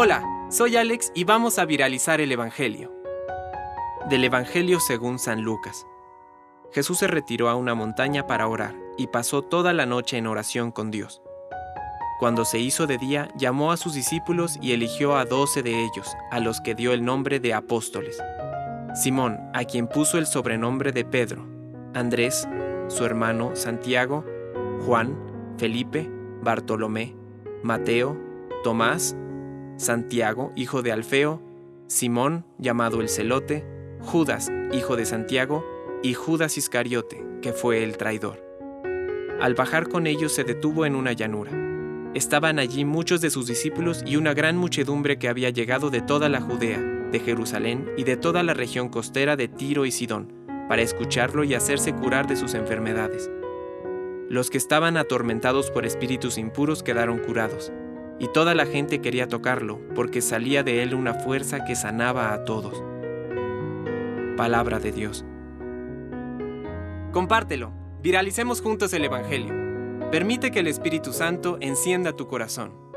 Hola, soy Alex y vamos a viralizar el Evangelio. Del Evangelio según San Lucas. Jesús se retiró a una montaña para orar y pasó toda la noche en oración con Dios. Cuando se hizo de día, llamó a sus discípulos y eligió a doce de ellos, a los que dio el nombre de apóstoles. Simón, a quien puso el sobrenombre de Pedro, Andrés, su hermano Santiago, Juan, Felipe, Bartolomé, Mateo, Tomás, Santiago, hijo de Alfeo, Simón, llamado el celote, Judas, hijo de Santiago, y Judas Iscariote, que fue el traidor. Al bajar con ellos se detuvo en una llanura. Estaban allí muchos de sus discípulos y una gran muchedumbre que había llegado de toda la Judea, de Jerusalén y de toda la región costera de Tiro y Sidón, para escucharlo y hacerse curar de sus enfermedades. Los que estaban atormentados por espíritus impuros quedaron curados, y toda la gente quería tocarlo, porque salía de él una fuerza que sanaba a todos. Palabra de Dios. Compártelo, viralicemos juntos el Evangelio. Permite que el Espíritu Santo encienda tu corazón.